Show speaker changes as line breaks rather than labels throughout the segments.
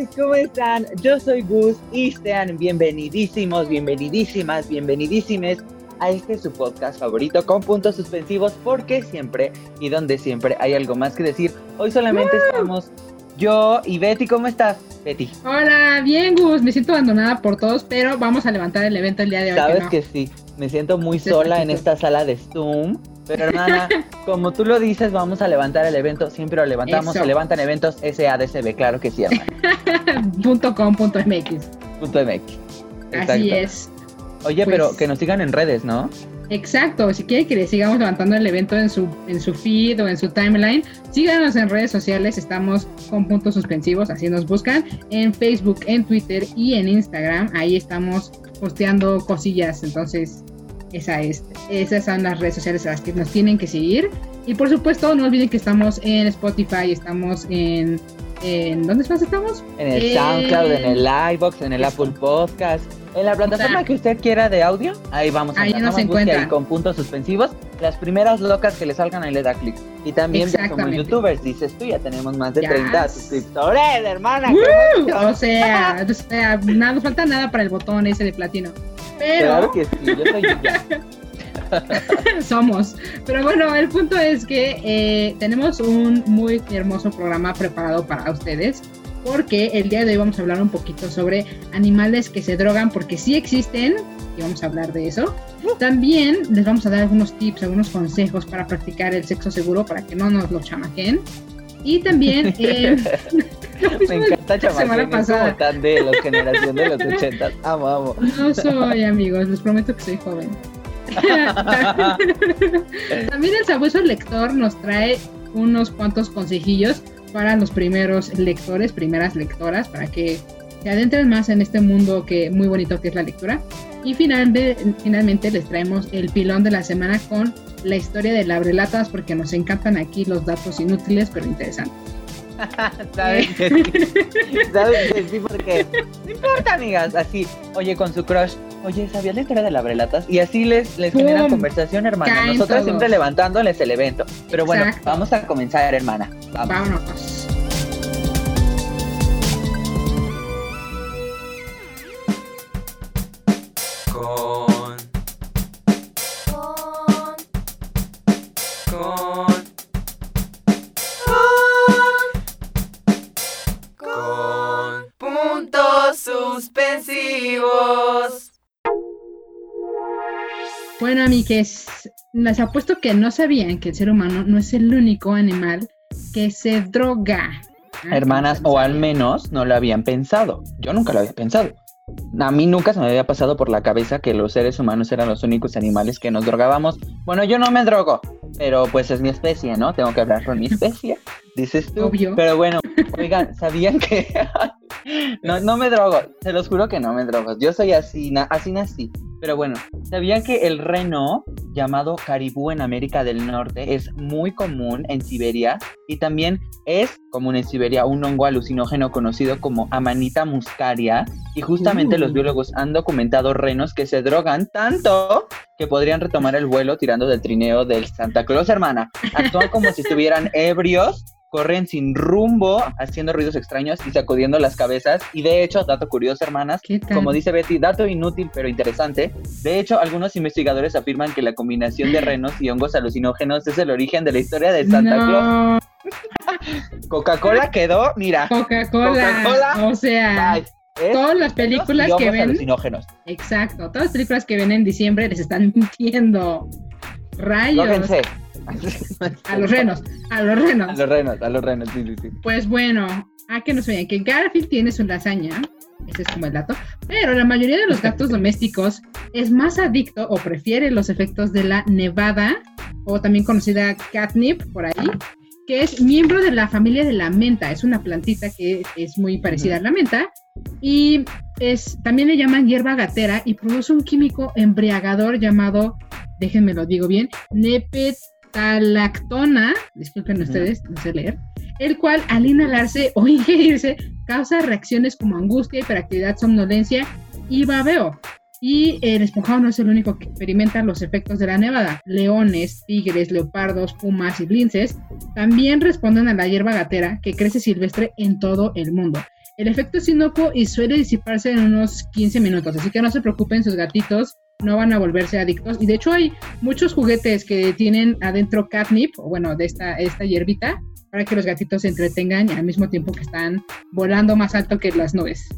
Amigues, ¿cómo están? Yo soy Gus y sean bienvenidísimos, bienvenidísimas, bienvenidísimes a este su podcast favorito con puntos suspensivos porque siempre y donde siempre hay algo más que decir. Hoy solamente estamos yo y Betty, ¿cómo estás? Betty.
Hola, bien Gus, me siento abandonada por todos, pero vamos a levantar el evento el día de hoy.
Sabes
no?
que sí, me siento muy sola en esta sala de Zoom. Pero hermana, como tú lo dices, vamos a levantar el evento. Siempre lo levantamos.
Eso.
Se levantan eventos SADCB, claro que sí, hermana.
punto com, punto MX.
Punto MX. Exacto.
Así es.
Oye,
Pues-
pero que nos sigan en redes, ¿no?
Exacto, si quieren que le sigamos levantando el evento en su, en su feed o en su timeline, síganos en redes sociales, estamos con puntos suspensivos, así nos buscan, en Facebook, en Twitter y en Instagram, ahí estamos posteando cosillas, entonces esa es, esas son las redes sociales a las que nos tienen que seguir. Y por supuesto, no olviden que estamos en Spotify, estamos en... en ¿Dónde más estamos?
En el
Eh,
SoundCloud, en el iBox, en el Apple Podcast, en la plataforma
sea,
que usted quiera de audio. Ahí vamos a
ahí nos encuentra.
ahí con puntos suspensivos. Las primeras locas que le salgan ahí le da clic. Y también ya somos youtubers, dices tú, ya tenemos más de
Ya.
30 suscriptores, hermana.
O sea, o sea, nada, nos falta nada para el botón ese de platino. Pero
Claro que sí, yo soy
somos. Pero bueno, el punto es que eh, tenemos un muy hermoso programa preparado para ustedes. Porque el día de hoy vamos a hablar un poquito sobre animales que se drogan, porque sí existen, y vamos a hablar de eso. También les vamos a dar algunos tips, algunos consejos para practicar el sexo seguro, para que no nos lo chamaquen. Y también, eh,
Me encanta
la semana pasada.
tan de la generación de los 80. Amo, amo.
No soy, amigos, les prometo que soy joven. También el sabueso lector nos trae unos cuantos consejillos para los primeros lectores, primeras lectoras, para que se adentren más en este mundo que muy bonito que es la lectura. Y finalmente, finalmente les traemos el pilón de la semana con la historia de labrelatas, porque nos encantan aquí los datos inútiles pero interesantes.
¿Sabes? ¿Sabes sí? Porque no importa, amigas. Así, oye, con su crush, oye, ¿sabías la historia de la brelatas? Y así les, les
¡Pum!
generan conversación, hermana.
Todos.
siempre levantándoles el evento. Pero bueno, vamos a comenzar, hermana. Vamos.
Vámonos. Bueno, amigues, les apuesto que no sabían que el ser humano no es el único animal que se droga. Ah,
Hermanas, o al menos no lo habían pensado. Yo nunca lo había pensado. A mí nunca se me había pasado por la cabeza que los seres humanos eran los únicos animales que nos drogábamos. Bueno, yo no me drogo, pero pues es mi especie, ¿no? Tengo que hablar con mi especie, dices tú.
Obvio.
Pero bueno, oigan, ¿sabían que no, no me drogo? Se los juro que no me drogo. Yo soy así, na- así nací. Pero bueno, ¿sabían que el reno, llamado caribú en América del Norte, es muy común en Siberia? Y también es común en Siberia un hongo alucinógeno conocido como Amanita muscaria. Y justamente
Uh.
los biólogos han documentado renos que se drogan tanto que podrían retomar el vuelo tirando del trineo del Santa Claus, hermana. Actúan como si estuvieran ebrios, corren sin rumbo, haciendo ruidos extraños y sacudiendo las cabezas. Y de hecho, dato curioso, hermanas, como dice Betty, dato inútil pero interesante. De hecho, algunos investigadores afirman que la combinación de renos y hongos alucinógenos es el origen de la historia de Santa Claus. Coca-Cola quedó, mira.
Coca-Cola.
Coca-Cola.
O sea,
Bye. Es
todas las películas que ven.
alucinógenos.
Exacto, todas las películas que ven en diciembre les están mintiendo. Rayos.
Lógense.
A los renos, a los renos.
A los renos, a los renos, sí, sí, sí.
Pues bueno, a que nos vean que Garfield tiene su lasaña, ese es como el dato, pero la mayoría de los gatos domésticos es más adicto o prefiere los efectos de la nevada, o también conocida catnip por ahí, que es miembro de la familia de la menta, es una plantita que es muy parecida a la menta, y es, también le llaman hierba gatera y produce un químico embriagador llamado, déjenme lo digo bien, nepetalactona, disculpen ustedes, no sé leer, el cual al inhalarse o ingerirse causa reacciones como angustia, hiperactividad, somnolencia y babeo. Y el esponjado no es el único que experimenta los efectos de la nevada. Leones, tigres, leopardos, pumas y linces también responden a la hierba gatera que crece silvestre en todo el mundo. El efecto es inocuo y suele disiparse en unos 15 minutos, así que no se preocupen, sus gatitos no van a volverse adictos. Y de hecho hay muchos juguetes que tienen adentro catnip, o bueno, de esta, esta hierbita, para que los gatitos se entretengan y al mismo tiempo que están volando más alto que las nubes.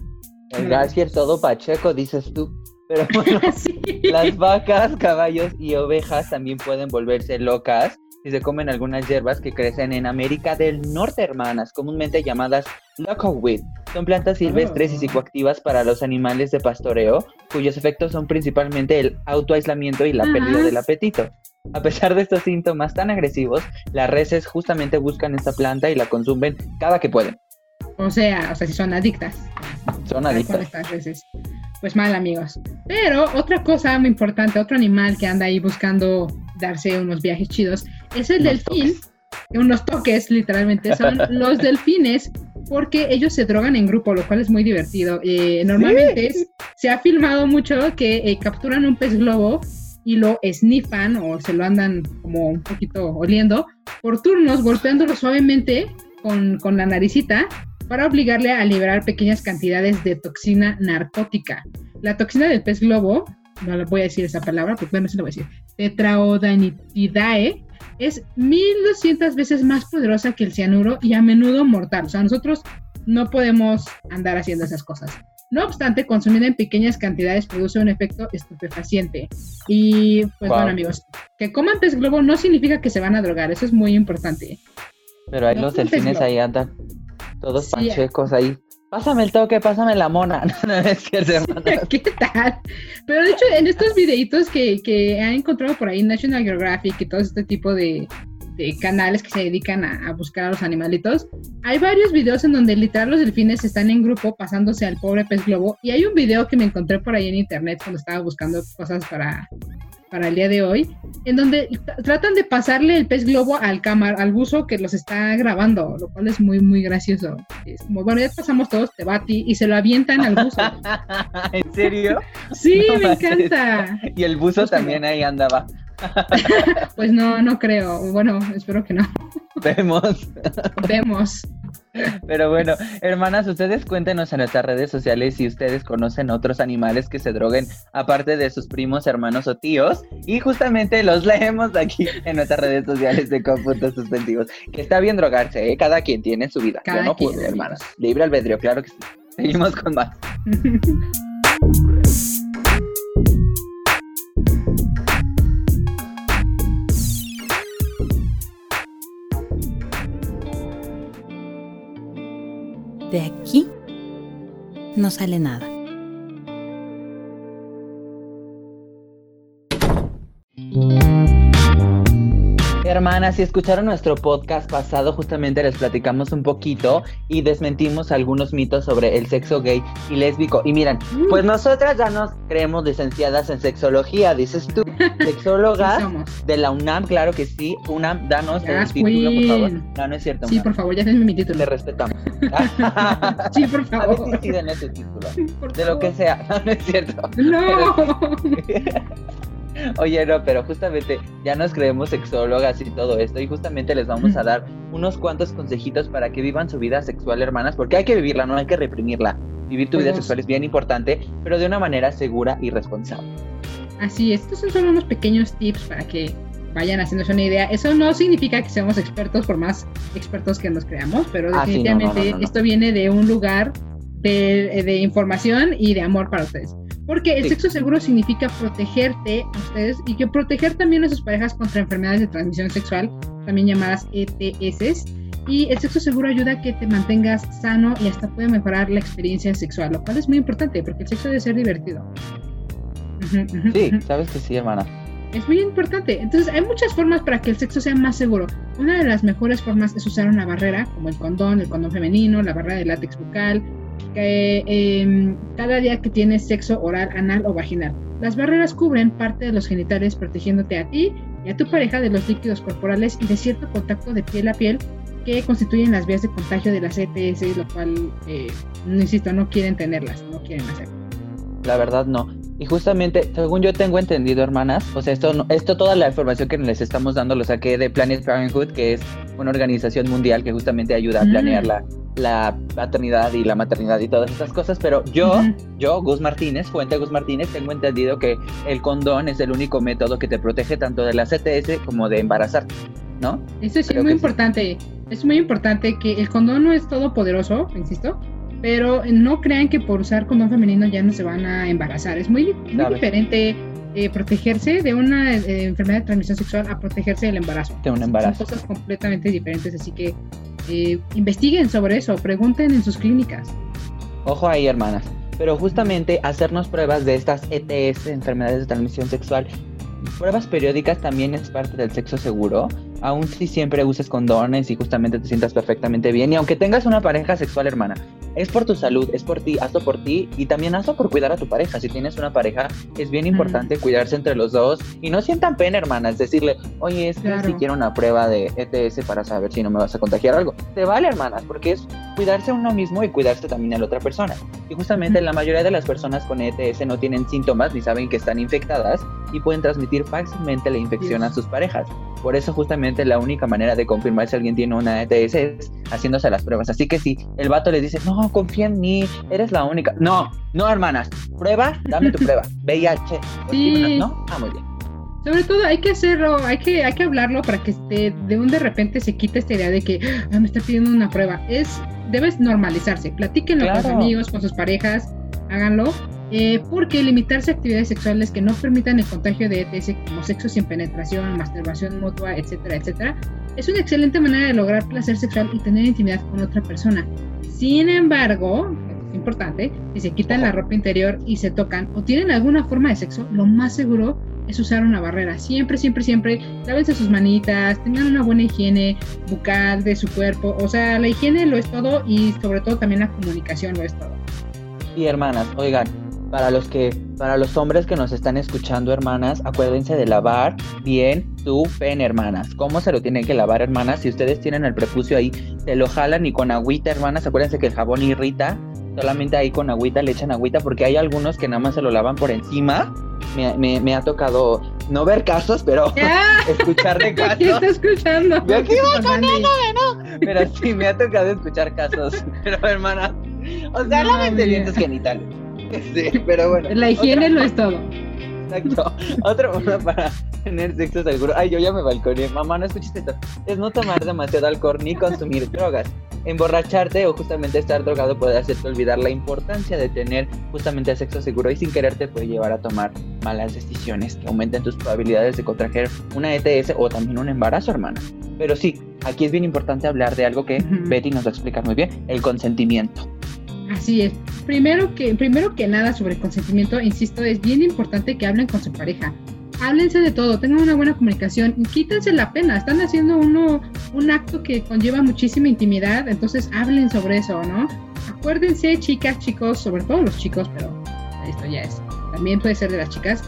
El Garfield todo pacheco, dices tú. Pero bueno,
Sí.
las vacas, caballos y ovejas también pueden volverse locas si se comen algunas hierbas que crecen en América del Norte, hermanas, comúnmente llamadas locoweed. Son plantas silvestres y
Oh.
psicoactivas para los animales de pastoreo, cuyos efectos son principalmente el autoaislamiento y la pérdida del apetito. A pesar de estos síntomas tan agresivos, las reses justamente buscan esta planta y la consumen cada que pueden.
O sea, o sea, si son adictas.
Son adictas.
estas veces. Pues mal, amigos. Pero otra cosa muy importante, otro animal que anda ahí buscando darse unos viajes chidos, es el
Unos
delfín. Unos toques, literalmente, son los delfines, porque ellos se drogan en grupo, lo cual es muy divertido. Eh, normalmente se ha filmado mucho que eh, capturan un pez globo y lo sniffan o se lo andan como un poquito oliendo por turnos, golpeándolo suavemente con, con la naricita para obligarle a liberar pequeñas cantidades de toxina narcótica. La toxina del pez globo, no le voy a decir esa palabra, porque bueno, se lo voy a decir, tetraodanitidae, es 1200 veces más poderosa que el cianuro y a menudo mortal. O sea, nosotros no podemos andar haciendo esas cosas. No obstante, consumida en pequeñas cantidades produce un efecto estupefaciente. Y pues
Wow.
bueno, amigos, que coman pez globo no significa que se van a drogar, eso es muy importante.
Pero ahí
No
los delfines ahí andan, todos
Sí.
pachecos ahí. Pásame el toque, pásame la mona. No, no es cierto, hermana.
¿Qué tal? Pero de hecho, en estos videitos que, que han encontrado por ahí National Geographic y todo este tipo de, de canales que se dedican a, a buscar a los animalitos, hay varios videos en donde literal los delfines están en grupo pasándose al pobre pez globo. Y hay un video que me encontré por ahí en internet cuando estaba buscando cosas para, para el día de hoy, en donde tratan de pasarle el pez globo al cámara, al buzo que los está grabando, lo cual es muy, muy gracioso. Es como, bueno, ya pasamos todos, te va a ti, y se lo avientan al buzo.
¿En serio?
Sí,
No
me encanta.
Y el buzo también ahí andaba.
Pues no, no creo. Bueno, espero que no.
Vemos.
Vemos.
Pero bueno, hermanas, ustedes cuéntenos en nuestras redes sociales si ustedes conocen otros animales que se droguen aparte de sus primos, hermanos o tíos. Y justamente los leemos aquí en nuestras redes sociales de Conpuntos Suspensivos. Que está bien drogarse, ¿eh? Cada quien tiene su vida.
Cada
Yo no pude, hermanas. Libre albedrío, claro que sí. Seguimos con más.
De aquí no sale nada.
Hermanas, si escucharon nuestro podcast pasado, justamente les platicamos un poquito y desmentimos algunos mitos sobre el sexo gay y lésbico. Y miren, pues nosotras ya nos creemos licenciadas en sexología, dices tú,
Sí
sexólogas
somos.
de la UNAM, claro que sí. UNAM, danos el
Yes,
título, por favor. No, no es cierto.
Sí,
UNAM.
por favor, ya denme mi
Te
título.
respetamos.
Sí, por
A ver
favor.
si sí tu título.
Por
De lo que
favor.
sea, no, no es cierto.
No.
Oye, no, pero justamente ya nos creemos sexólogas y todo esto, y justamente les vamos a dar unos cuantos consejitos para que vivan su vida sexual, hermanas, porque hay que vivirla, no hay que reprimirla. Vivir tu vida
Pues-
sexual es bien importante, pero de una manera segura y responsable.
Así es, estos son solo unos pequeños tips para que vayan haciéndose una idea. Eso no significa que seamos expertos, por más expertos que nos creamos, pero
Ah, sí,
definitivamente
no, no, no.
esto viene de un lugar de, de información y de amor para ustedes. Porque el
Sí.
sexo seguro significa protegerte a ustedes y que proteger también a sus parejas contra enfermedades de transmisión sexual, también llamadas ETS. Y el sexo seguro ayuda a que te mantengas sano y hasta puede mejorar la experiencia sexual, lo cual es muy importante porque el sexo debe ser divertido.
Sí, sabes que sí, hermana.
Es muy importante. Entonces, hay muchas formas para que el sexo sea más seguro. Una de las mejores formas es usar una barrera, como el condón, el condón femenino, la barrera de látex bucal, que, em, cada día que tienes sexo oral, anal o vaginal. Las barreras cubren parte de los genitales protegiéndote a ti y a tu pareja de los líquidos corporales y de cierto contacto de piel a piel que constituyen las vías de contagio de las ETS, lo cual, eh, insisto, no quieren tenerlas, no quieren hacerlo.
La verdad no. Y justamente, según yo tengo entendido, hermanas, o sea, esto, esto toda la información que les estamos dando lo saqué de Planet Parenthood, que es una organización mundial que justamente ayuda a
Mm.
planear la, la paternidad y la maternidad y todas estas cosas. Pero yo, yo, Gus Martínez, Fuente Gus Martínez, tengo entendido que el condón es el único método que te protege tanto de la CTS como de embarazarte, ¿no?
Eso sí
Creo
es muy
sí.
importante. Es muy importante que el condón no es todopoderoso, insisto, pero no crean que por usar condón femenino ya no se van a embarazar. Es muy, muy diferente eh, protegerse de una eh, enfermedad de transmisión sexual a protegerse del embarazo.
De un embarazo.
Son cosas completamente diferentes, así que eh, investiguen sobre eso, pregunten en sus clínicas.
Ojo ahí, hermanas. Pero justamente hacernos pruebas de estas ETS, enfermedades de transmisión sexual, pruebas periódicas también es parte del sexo seguro. Aún si siempre uses condones y justamente te sientas perfectamente bien. Y aunque tengas una pareja sexual, hermana, es por tu salud, es por ti, hazlo por ti y también hazlo por cuidar a tu pareja. Si tienes una pareja, es bien importante cuidarse entre los dos y no sientan pena, hermanas, decirle, oye, es que
Claro.
si quiero una prueba de ETS para saber si no me vas a contagiar algo. Te vale, hermanas, porque es cuidarse a uno mismo y cuidarse también a la otra persona. Y justamente la mayoría de las personas con ETS no tienen síntomas ni saben que están infectadas y pueden transmitir fácilmente la infección a sus parejas. Por eso justamente la única manera de confirmar si alguien tiene una ETS es haciéndose las pruebas. Así que si el vato le dice, no, confía en mí, eres la única. No, no, hermanas, prueba, dame tu prueba. VIH.
Sí.
¿No? Ah, muy bien.
Sobre todo hay que hacerlo, hay que, hay que hablarlo para que de, de un de repente se quite esta idea de que "Ah, me está pidiendo una prueba. Es, debes normalizarse, platíquenlo con sus
Claro.
amigos, con sus parejas, háganlo. eh, porque limitarse a actividades sexuales que no permitan el contagio de ETS como sexo sin penetración, masturbación mutua, etcétera, etcétera, es una excelente manera de lograr placer sexual y tener intimidad con otra persona. Sin embargo, es importante, si se quitan la ropa interior y se tocan o tienen alguna forma de sexo, lo más seguro es usar una barrera. Siempre, siempre, siempre lávense sus manitas, tengan una buena higiene bucal de su cuerpo. O sea, la higiene lo es todo y sobre todo también la comunicación lo es todo.
Y hermanas, oigan, para los que, para los hombres que nos están escuchando, hermanas, acuérdense de lavar bien su pene, hermanas. ¿Cómo se lo tienen que lavar, hermanas? Si ustedes tienen el prepucio ahí, se lo jalan y con agüita, hermanas, acuérdense que el jabón irrita. Solamente ahí con agüita le echan agüita porque hay algunos que nada más se lo lavan por encima. Me, me- me ha tocado no ver casos, pero escuchar de
¿Quién
casos.
está escuchando?
Yo aquí
¿Qué pasando?
Pero sí, me ha tocado escuchar casos. Pero, hermana, o sea,
No, mira.
tus genitales. Sí, pero bueno.
La higiene lo es todo.
Exacto. Otra forma para tener sexo seguro. Ay, yo ya me balconé. Mamá, no escuches esto. Es no tomar demasiado alcohol ni consumir drogas. Emborracharte o justamente estar drogado puede hacerte olvidar la importancia de tener justamente sexo seguro y sin querer te puede llevar a tomar malas decisiones que aumenten tus probabilidades de contraer una ETS o también un embarazo, hermana. Pero sí, aquí es bien importante hablar de algo que. Betty nos va a explicar muy bien, el consentimiento.
Así es. Primero que, primero que nada sobre el consentimiento, insisto, es bien importante que hablen con su pareja. Háblense de todo, tengan una buena comunicación y quítense la pena. Están haciendo uno un acto que conlleva muchísima intimidad, entonces hablen sobre eso, ¿no? Acuérdense, chicas, chicos, sobre todo los chicos, pero esto ya es. También puede ser de las chicas.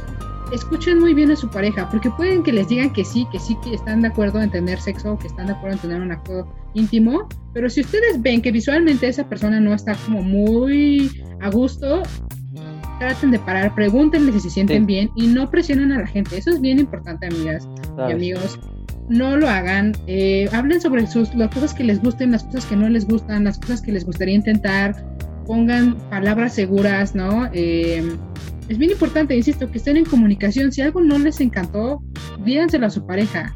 Escuchen muy bien a su pareja, porque pueden que les digan que sí, que sí, que están de acuerdo en tener sexo, que están de acuerdo en tener un acto íntimo, pero si ustedes ven que visualmente esa persona no está como muy a gusto, traten de parar, pregúntenle si se sienten
Sí.
bien y no presionen a la gente. Eso es bien importante, amigas y
¿sabes?
amigos. No lo hagan. eh, hablen sobre sus, las cosas que les gusten, las cosas que no les gustan, las cosas que les gustaría intentar. Pongan palabras seguras, ¿no? Eh, es bien importante, insisto, que estén en comunicación. Si algo no les encantó, díganselo a su pareja.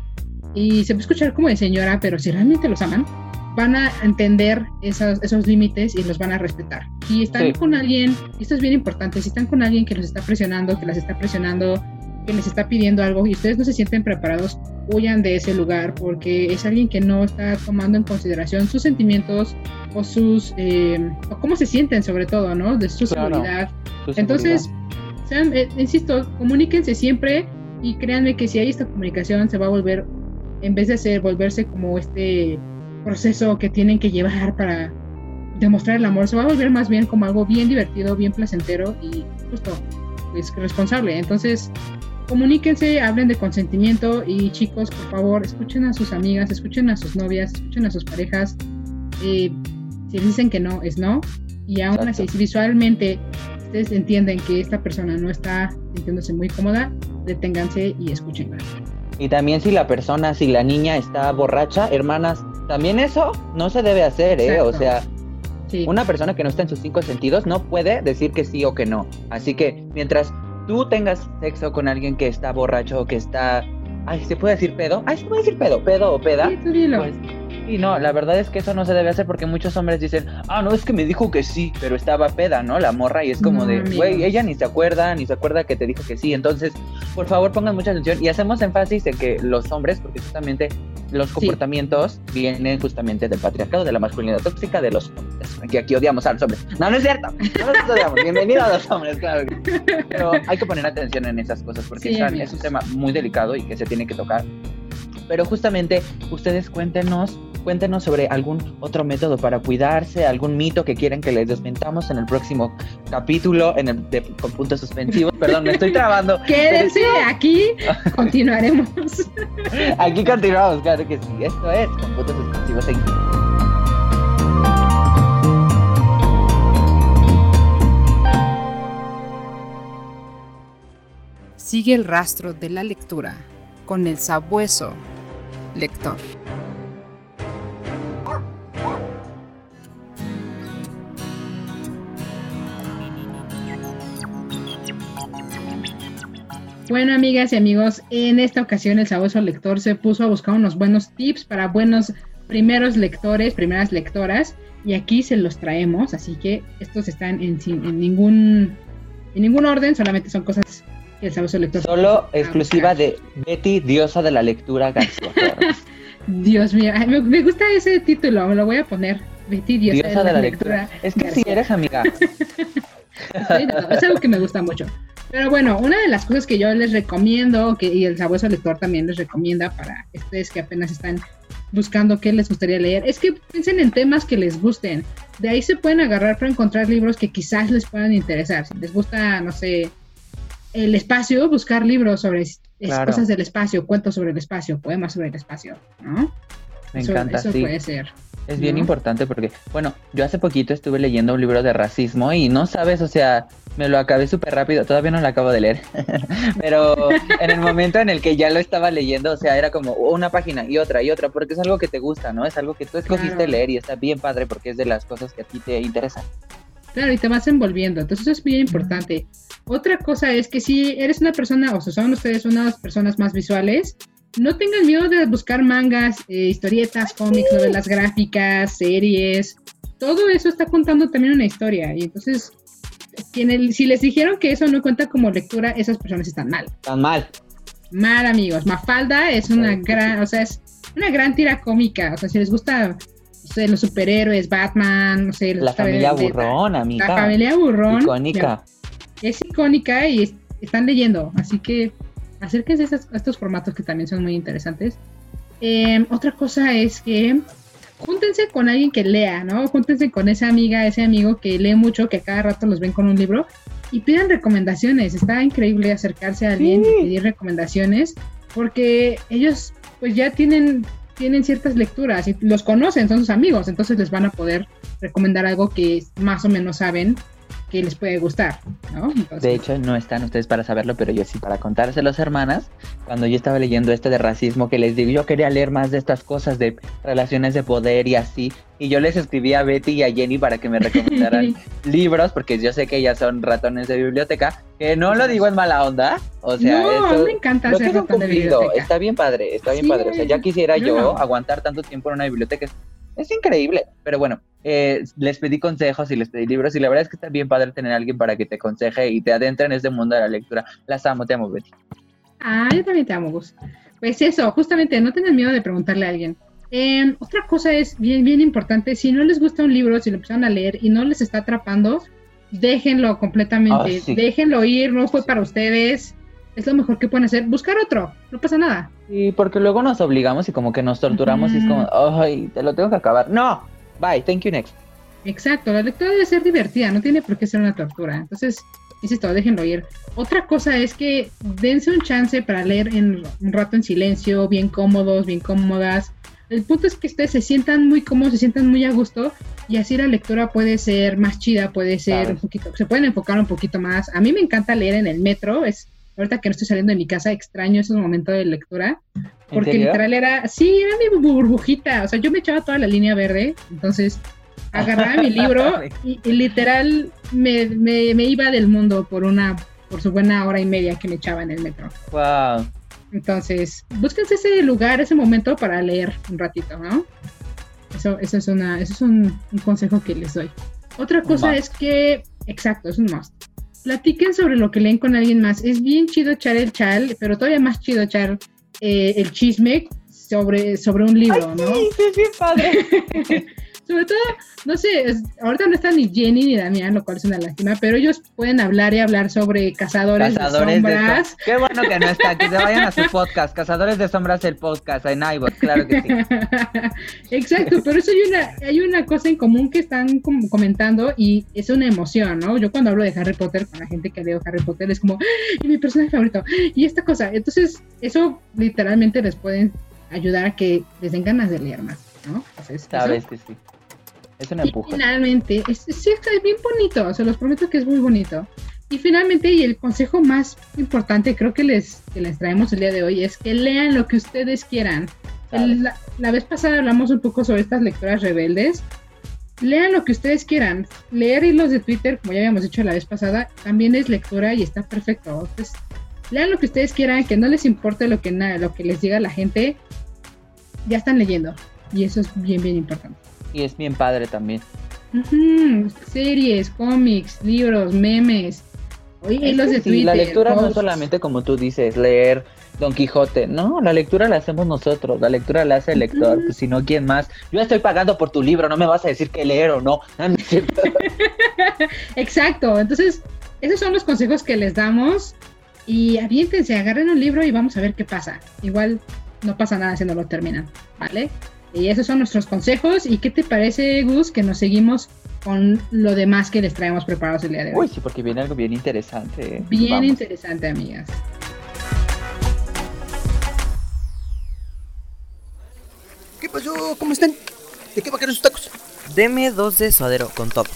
Y se a escuchar como de señora, pero si realmente los aman, van a entender esos, esos límites y los van a respetar. Si están
Sí.
con alguien, esto es bien importante, si están con alguien que los está presionando, que las está presionando, que les está pidiendo algo y ustedes no se sienten preparados, huyan de ese lugar porque es alguien que no está tomando en consideración sus sentimientos o sus, eh, o cómo se sienten sobre todo, ¿no? De su
Claro.
seguridad. Entonces, sean, eh, insisto, comuníquense siempre y créanme que si hay esta comunicación se va a volver, en vez de ser, volverse como este proceso que tienen que llevar para demostrar el amor, se va a volver más bien como algo bien divertido, bien placentero y justo pues, responsable. Entonces, comuníquense, hablen de consentimiento y chicos, por favor, escuchen a sus amigas, escuchen a sus novias, escuchen a sus parejas. Eh, si dicen que no, es no. Y aún
Exacto.
así, si visualmente ustedes entienden que esta persona no está sintiéndose muy cómoda, deténganse y escúchenla.
Y también si la persona, si la niña está borracha, hermanas, también eso no se debe hacer, ¿eh? O sea,
Sí.
una persona que no está en sus cinco sentidos no puede decir que sí o que no. Así que mientras tú tengas sexo con alguien que está borracho o que está... Ay, ¿se puede decir pedo? Ay, ¿se puede decir pedo? ¿Pedo o peda?
Sí, tú dilo.
Pues, y no, la verdad es que eso no se debe hacer porque muchos hombres dicen, ah, no, es que me dijo que sí, pero estaba peda, ¿no? La morra, y es como
No,
de, güey, ella ni se acuerda, ni se acuerda que te dijo que sí. Entonces, por favor, pongan mucha atención y hacemos énfasis en que los hombres, porque justamente los comportamientos vienen justamente del patriarcado, de la masculinidad tóxica, de los hombres. Que aquí odiamos a los hombres. No, no es cierto, no los odiamos. Bienvenido a los hombres, claro. Pero hay que poner atención en esas cosas porque
Sí,
es un tema muy delicado y que se tiene que tocar. Pero justamente ustedes cuéntenos, cuéntenos sobre algún otro método para cuidarse, algún mito que quieren que les desmentamos en el próximo capítulo, en el de- con puntos suspensivos. Perdón, me estoy trabando.
Quédense aquí, continuaremos.
Aquí continuamos, claro que sí. Esto es con puntos suspensivos en
Sigue el rastro de la lectura con el sabueso lector.
Bueno, amigas y amigos, en esta ocasión el sabueso lector se puso a buscar unos buenos tips para buenos primeros lectores, primeras lectoras, y aquí se los traemos, así que estos están en, en ningún en ningún orden, solamente son cosas el lector
Solo
Ah,
exclusiva de Betty, diosa de la lectura García.
Dios mío, ay, me, me gusta ese título, me lo voy a poner. Betty, diosa,
Diosa de la lectura. Es que si
García.
eres amiga.
Sí, no, es algo que me gusta mucho. Pero bueno, una de las cosas que yo les recomiendo, que, y el sabueso lector también les recomienda para ustedes que apenas están buscando qué les gustaría leer, es que piensen en temas que les gusten. De ahí se pueden agarrar para encontrar libros que quizás les puedan interesar. Si les gusta, no sé, el espacio, buscar libros sobre
Claro.
cosas del espacio, cuentos sobre el espacio, poemas sobre el espacio, ¿no?
Me
Eso-
encanta,
eso
sí.
puede ser.
Es bien importante porque, bueno, yo hace poquito estuve leyendo un libro de racismo y no sabes, o sea, me lo acabé súper rápido, todavía no lo acabo de leer, pero en el momento en el que ya lo estaba leyendo, o sea, era como una página y otra y otra, porque es algo que te gusta, ¿no? Es algo que tú escogiste
Claro.
leer y está bien padre porque es de las cosas que a ti te interesan.
Claro, y te vas envolviendo. Entonces eso es bien importante. Otra cosa es que si eres una persona, o sea, son ustedes unas personas más visuales, no tengan miedo de buscar mangas, eh, historietas, cómics, novelas gráficas, series. Todo eso está contando también una historia. Y entonces, el- si les dijeron que eso no cuenta como lectura, esas personas están mal.
Tan mal.
Mal, amigos. Mafalda es una gran, o sea, es una gran tira cómica. O sea, si les gusta, sé, los superhéroes, Batman, no sé,
La familia
de- de-
burrón,
La
amiga.
familia burrón.
Icónica.
Es icónica y es- están leyendo. Así que acérquense a estos, a estos formatos que también son muy interesantes. Eh, otra cosa es que júntense con alguien que lea, ¿no? Júntense con esa amiga, ese amigo que lee mucho, que a cada rato los ven con un libro y pidan recomendaciones. Está increíble acercarse a alguien y pedir recomendaciones porque ellos pues ya tienen tienen ciertas lecturas y los conocen, son sus amigos, entonces les van a poder recomendar algo que más o menos saben que les puede gustar, ¿no? Entonces,
De hecho, no están ustedes para saberlo, pero yo sí para contárselos, hermanas. Cuando yo estaba leyendo este de racismo, que les digo, yo quería leer más de estas cosas de relaciones de poder y así. Y yo les escribí a Betty y a Jenny para que me recomendaran libros, porque yo sé que ellas son ratones de biblioteca, que no lo digo en mala onda. O sea,
no,
eso,
me encanta
creo que
ratón de
cumplido.
biblioteca.
Está bien padre, está bien
Sí,
padre. O sea, ya quisiera yo aguantar tanto tiempo en una biblioteca. Es increíble. Pero bueno, eh, les pedí consejos y les pedí libros y la verdad es que está bien padre tener a alguien para que te aconseje y te adentre en este mundo de la lectura. Las amo, te amo, Betty.
Ah, yo también te amo, Gus. Pues eso, justamente, no tengan miedo de preguntarle a alguien. Em, otra cosa es bien, bien importante, si no les gusta un libro, si lo empiezan a leer y no les está atrapando, déjenlo completamente,
Ah, sí.
déjenlo ir, no fue para ustedes, es lo mejor que pueden hacer, buscar otro, no pasa nada.
Sí, porque luego nos obligamos y como que nos torturamos y es como, ay, te lo tengo que acabar. No, bye, thank you next.
Exacto, la lectura debe ser divertida, no tiene por qué ser una tortura. Entonces, insisto, déjenlo ir. Otra cosa es que dense un chance para leer en un rato en silencio, bien cómodos, bien cómodas. El punto es que ustedes se sientan muy cómodos, se sientan muy a gusto y así la lectura puede ser más chida, puede ser
Claro.
un poquito, se pueden enfocar un poquito más. A mí me encanta leer en el metro, es ahorita que no estoy saliendo de mi casa, extraño esos momentos de lectura. Porque
serio?
literal era, sí, era mi burbujita, o sea, yo me echaba toda la línea verde, entonces agarraba mi libro y, y literal me, me- me iba del mundo por una, por su buena hora y media que me echaba en el metro.
Wow.
Entonces, búsquense ese lugar, ese momento para leer un ratito, ¿no? Eso, eso es una, eso es un, un consejo que les doy. Otra cosa es que, exacto, es un must. Platiquen sobre lo que leen con alguien más. Es bien chido echar el chal, pero todavía más chido echar eh, el chisme sobre, sobre un libro, ¿no?
Sí, sí, sí, padre.
Sobre todo, no sé, es- ahorita no están ni Jenny ni Damián, lo cual es una lástima, pero ellos pueden hablar y hablar sobre cazadores,
Cazadores
de
de
sombras.
sombras. Qué bueno que no está, que se vayan a su podcast. Cazadores de sombras, el podcast en iVoox, claro que sí.
Exacto, pero eso hay una, hay una cosa en común que están com- comentando y es una emoción, ¿no? Yo cuando hablo de Harry Potter con la gente que leo Harry Potter es como, "¡Ah! y mi personaje favorito, y esta cosa. Entonces, eso literalmente les puede ayudar a que les den ganas de leer más, ¿no? Entonces, eso.
Sabes que sí. Es
finalmente, es, sí, es bien bonito, se los prometo que es muy bonito. Y finalmente, y el consejo más importante creo que les, que les traemos el día de hoy es que lean lo que ustedes quieran. El- la, la vez pasada hablamos un poco sobre estas lecturas rebeldes. Lean lo que ustedes quieran. Leer hilos de Twitter, como ya habíamos dicho la vez pasada, también es lectura y está perfecto. Entonces, lean lo que ustedes quieran, que no les importe lo que, na- lo que les diga la gente. Ya están leyendo. Y eso es bien, bien importante.
Y es bien padre también.
Series, cómics, libros, memes. Oye,
que
de
sí,
Twitter.
la lectura no es solamente como tú dices, leer Don Quijote. No, la lectura la hacemos nosotros. La lectura la hace el lector. Pues si no, ¿quién más? Yo estoy pagando por tu libro, no me vas a decir qué leer o no.
Exacto. Entonces, esos son los consejos que les damos. Y aviéntense, agarren un libro y vamos a ver qué pasa. Igual no pasa nada si no lo terminan, ¿vale? Y esos son nuestros consejos. ¿Y qué te parece, Gus, que nos seguimos con lo demás que les traemos preparados el día de hoy?
Uy, sí, porque viene algo bien interesante.
Bien
Vamos.
interesante, amigas.
¿Qué pasó? ¿Cómo están? ¿De qué va a querer sus tacos?
Deme dos de suadero con top.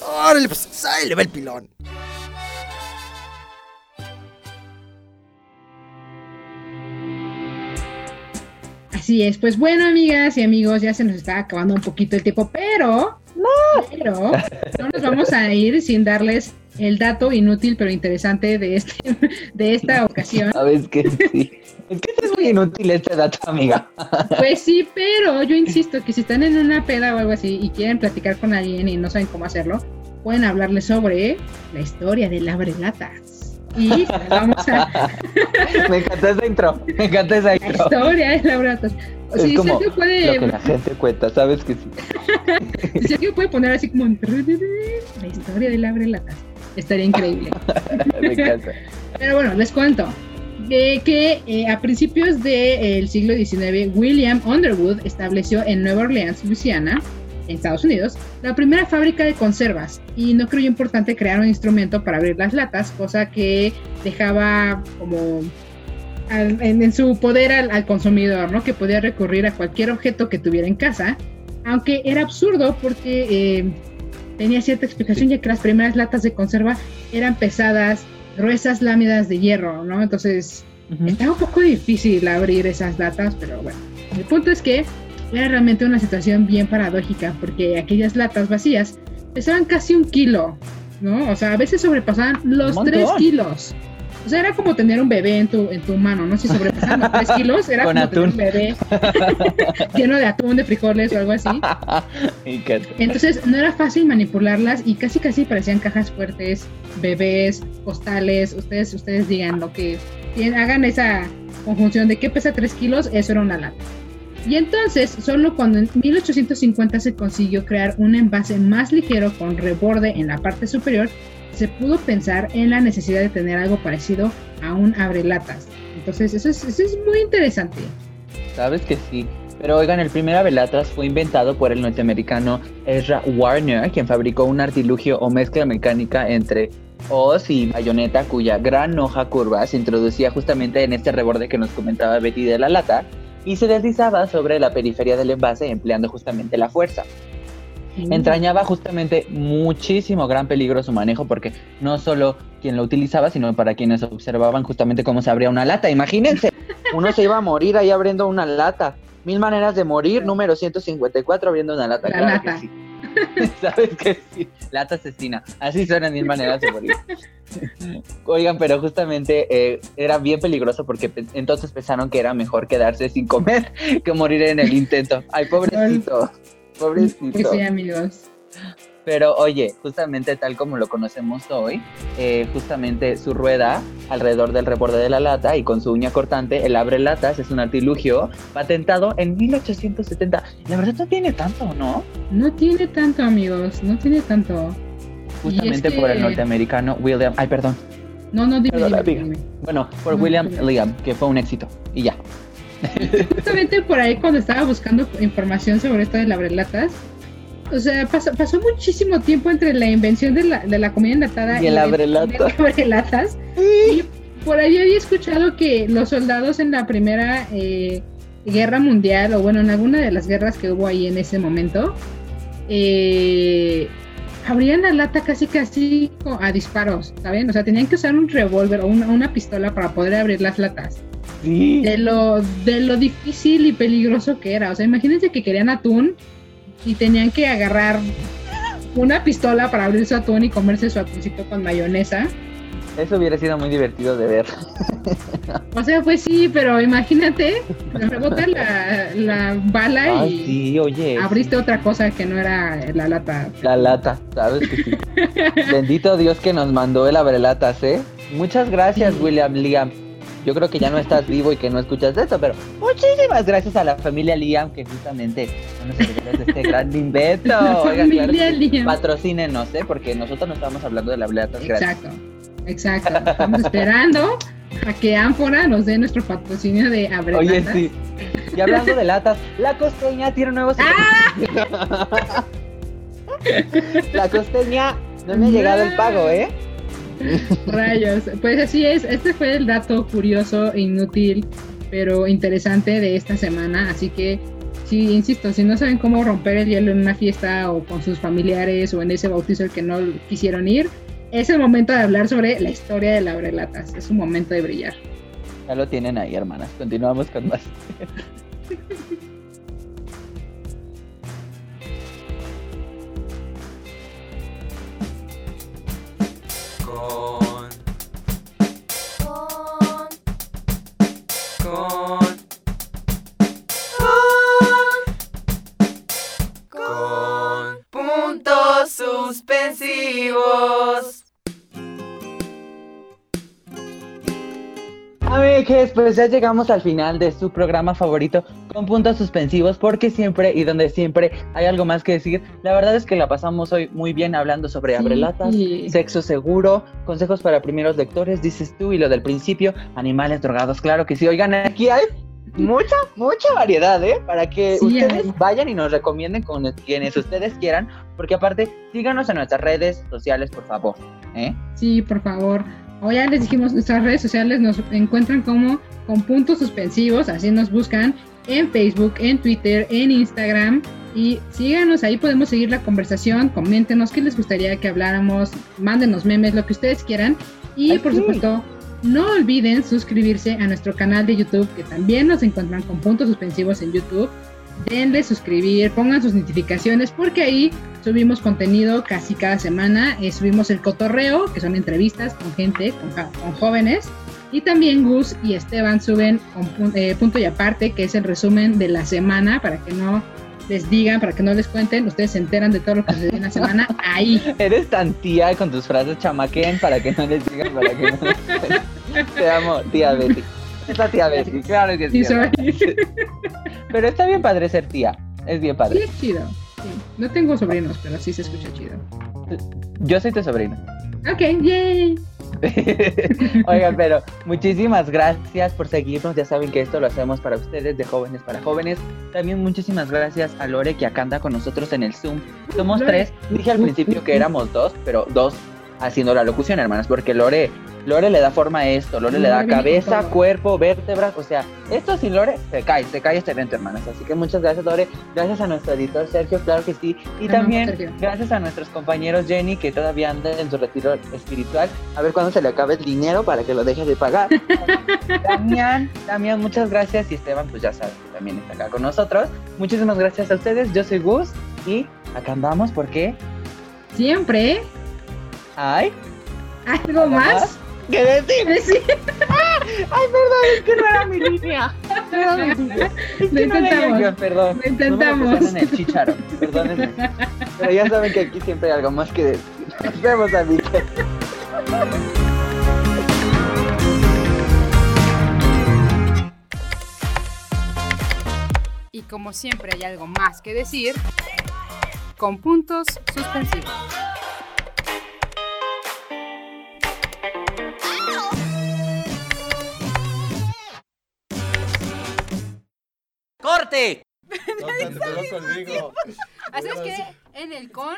Órale, pues ahí le va el pilón.
Así es, pues bueno, amigas y amigos, ya se nos está acabando un poquito el tiempo, pero pero no nos vamos a ir sin darles el dato inútil pero interesante de este de esta ocasión.
Sabes que sí. Es que es muy inútil este dato, amiga.
Pues sí, pero yo insisto que si están en una peda o algo así y quieren platicar con alguien y no saben cómo hacerlo, pueden hablarles sobre la historia del abrelatas. Y vamos a
Me encantó esa intro. Me encantó esa
la
intro.
historia del abrelatas. O
Es
si
como
Sergio puede
lo que la gente cuenta, sabes que sí.
Si alguien puede poner así como la historia del abre latas. Estaría increíble.
Me encanta.
Pero bueno, les cuento de que eh, a principios del siglo XIX, William Underwood estableció en Nueva Orleans, Luisiana, Estados Unidos, la primera fábrica de conservas y no creyó importante crear un instrumento para abrir las latas, cosa que dejaba como al- en, en su poder al, al consumidor, ¿no? Que podía recurrir a cualquier objeto que tuviera en casa, aunque era absurdo porque eh, tenía cierta explicación ya que las primeras latas de conserva eran pesadas, gruesas láminas de hierro, ¿no? Entonces estaba un poco difícil abrir esas latas, pero bueno. El punto es que era realmente una situación bien paradójica porque aquellas latas vacías pesaban casi un kilo, ¿no? O sea, a veces sobrepasaban los
Un
3
montón.
kilos. O sea, era como tener un bebé en tu, en tu mano, ¿no? Si sobrepasando 3 kilos, era
Con
como
atún.
tener un bebé lleno de atún, de frijoles o algo así. Entonces no era fácil manipularlas y casi casi parecían cajas fuertes, bebés, postales. Ustedes, ustedes digan lo que hagan esa conjunción de qué pesa 3 kilos, eso era una lata. Y entonces, solo cuando en 1850 se consiguió crear un envase más ligero con reborde en la parte superior, se pudo pensar en la necesidad de tener algo parecido a un abrelatas. Entonces, eso es, eso es muy interesante.
Sabes que sí. Pero oigan, el primer Abelatas fue inventado por el norteamericano Ezra Warner, quien fabricó un artilugio o mezcla mecánica entre hoz y bayoneta cuya gran hoja curva se introducía justamente en este reborde que nos comentaba Betty de la lata y se deslizaba sobre la periferia del envase empleando justamente la fuerza. Entrañaba justamente muchísimo gran peligro su manejo porque no solo quien lo utilizaba, sino para quienes observaban justamente cómo se abría una lata. Imagínense, uno se iba a morir ahí abriendo una lata. Mil maneras de morir, número 154 abriendo una lata.
La
claro que
lata.
sí. ¿Sabes que sí? Lata asesina. Así suenan mil maneras de morir. Oigan, pero justamente eh, era bien peligroso porque pe- entonces pensaron que era mejor quedarse sin comer que morir en el intento. Ay, pobrecito. Pobrecito.
Pues sí, amigos.
Pero oye, justamente tal como lo conocemos hoy, eh, justamente su rueda alrededor del reborde de la lata y con su uña cortante, el abre latas es un artilugio patentado en 1870. La verdad no tiene tanto, ¿no?
No tiene tanto, amigos, no tiene tanto.
Justamente por el norteamericano William, ay perdón,
No, no, dime, dime.
bueno, por
No,
William. Liam, que fue un éxito. Y ya.
Justamente por ahí cuando estaba buscando información sobre esto de las abrelatas, o sea, pasó, pasó muchísimo tiempo entre la invención de la, de la comida enlatada
Y el
la
abrelata.
abrelatas. Y por ahí había escuchado que los soldados en la primera eh, guerra mundial, o bueno, en alguna de las guerras que hubo ahí en ese momento, eh, abrían la lata casi casi a disparos, ¿saben? O sea, tenían que usar un revólver o una, una pistola para poder abrir las latas.
Sí.
De lo, de lo difícil y peligroso que era. O sea, imagínense que querían atún y tenían que agarrar una pistola para abrir su atún y comerse su atuncito con mayonesa.
Eso hubiera sido muy divertido de ver.
O sea, pues sí, pero imagínate, rebota la, la bala
Ay,
y
sí, oye.
abriste otra cosa que no era la lata.
La lata, ¿sabes que sí? Bendito Dios que nos mandó el abrelatas, ¿eh? Muchas gracias. William Liam. Yo creo que ya no estás vivo y que no escuchas esto, pero muchísimas gracias a la familia Liam que justamente son los de este gran invento. Oigan, claro
Familia. Liam.
Patrocínenos, ¿eh? Porque nosotros no estamos hablando de la abrelatas gratis.
Exacto, exacto. Estamos esperando a que Ánfora nos dé nuestro patrocinio de abre
Oye, sí. Y hablando de latas, la costeña tiene nuevos.
¡Ah!
la costeña no me ha llegado el pago, ¿eh?
Rayos, pues así es, este fue el dato curioso e inútil, pero interesante de esta semana, así que sí, insisto, si no saben cómo romper el hielo en una fiesta o con sus familiares o en ese bautizo al que no quisieron ir, es el momento de hablar sobre la historia de la abrelatas, es un momento de brillar.
Ya lo tienen ahí, hermanas. Continuamos con más.
con. Con. Con. Con. Puntos suspensivos.
Amigues, pues ya llegamos al final de su programa favorito con puntos suspensivos porque siempre y donde siempre hay algo más que decir. La verdad es que la pasamos hoy muy bien hablando sobre abrelatas,
Sí.
sexo seguro, consejos para primeros lectores, dices tú, y lo del principio, animales drogados, claro que sí. Oigan, aquí hay mucha, mucha variedad, ¿eh? Para que
Sí,
ustedes vayan y nos recomienden con quienes ustedes quieran, porque aparte, síganos en nuestras redes sociales, por favor, ¿eh?
Sí, por favor. O ya les dijimos, nuestras redes sociales nos encuentran como con puntos suspensivos, así nos buscan en Facebook, en Twitter, en Instagram. Y síganos, ahí podemos seguir la conversación, coméntenos qué les gustaría que habláramos, mándenos memes, lo que ustedes quieran. Y
Ay,
por
sí.
supuesto, no olviden suscribirse a nuestro canal de YouTube, que también nos encuentran con puntos suspensivos en YouTube. Denle suscribir, pongan sus notificaciones, porque ahí subimos contenido casi cada semana. Eh, subimos el cotorreo, que son entrevistas con gente, con, jóvenes. Y también Gus y Esteban suben eh, punto y aparte, que es el resumen de la semana, para que no les digan, para que no les cuenten, ustedes se enteran de todo lo que sucedió en la semana ahí.
Eres tan tía con tus frases chamaquen para que no les digan, para que no Te amo, tía Betty. Esta tía Betty, claro que sí. Pero está bien padre ser tía, es bien padre.
Sí, es chido. No tengo sobrinos, pero sí se escucha chido.
Yo soy tu sobrino.
Ok, yay.
Oigan, pero muchísimas gracias por seguirnos. Ya saben que esto lo hacemos para ustedes, de jóvenes para jóvenes. También muchísimas gracias a Lore que acá anda con nosotros en el Zoom. Somos tres. Dije al principio que éramos dos, pero dos haciendo la locución, hermanas, porque Lore Lore le da forma a esto, Lore le da cabeza, cuerpo, vértebras, o sea, esto sin Lore se cae, se cae este evento, hermanas. Así que muchas gracias, Lore. Gracias a nuestro editor Sergio, claro que sí. Y también gracias a nuestros compañeros Jenny, que todavía anda en su retiro espiritual. A ver cuándo se le acabe el dinero para que lo deje de pagar. Damián, Damián, muchas gracias. Y Esteban, pues ya sabes que también está acá con nosotros. Muchísimas gracias a ustedes. Yo soy Gus y acá andamos porque
siempre
hay
algo más
¿Qué decir? Ay, perdón, es que no era mi línea.
Lo intentamos.
perdón.
Lo intentamos.
No en el chicharo, perdónenme. Pero ya saben que aquí siempre hay algo más que decir. Nos vemos, amigos.
Y como siempre hay algo más que decir, con puntos suspensivos.
¡Corte!
Así es que en el con